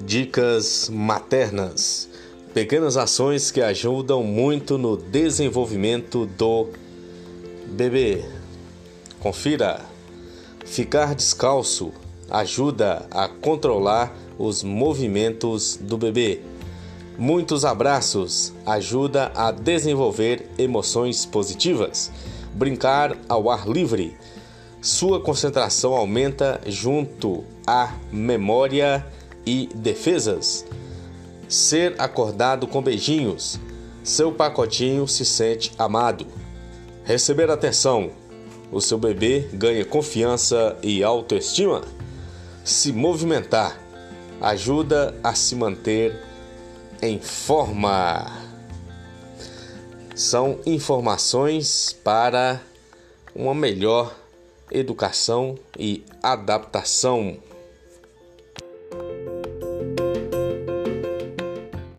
Dicas maternas. Pequenas ações que ajudam muito no desenvolvimento do bebê. Confira. Ficar descalço ajuda a controlar os movimentos do bebê. Muitos abraços ajuda a desenvolver emoções positivas. Brincar ao ar livre. Sua concentração aumenta junto à memória e defesas. Ser acordado com beijinhos. Seu pacotinho se sente amado. Receber atenção. O seu bebê ganha confiança e autoestima. Se movimentar ajuda a se manter em forma. São informações para uma melhor educação e adaptação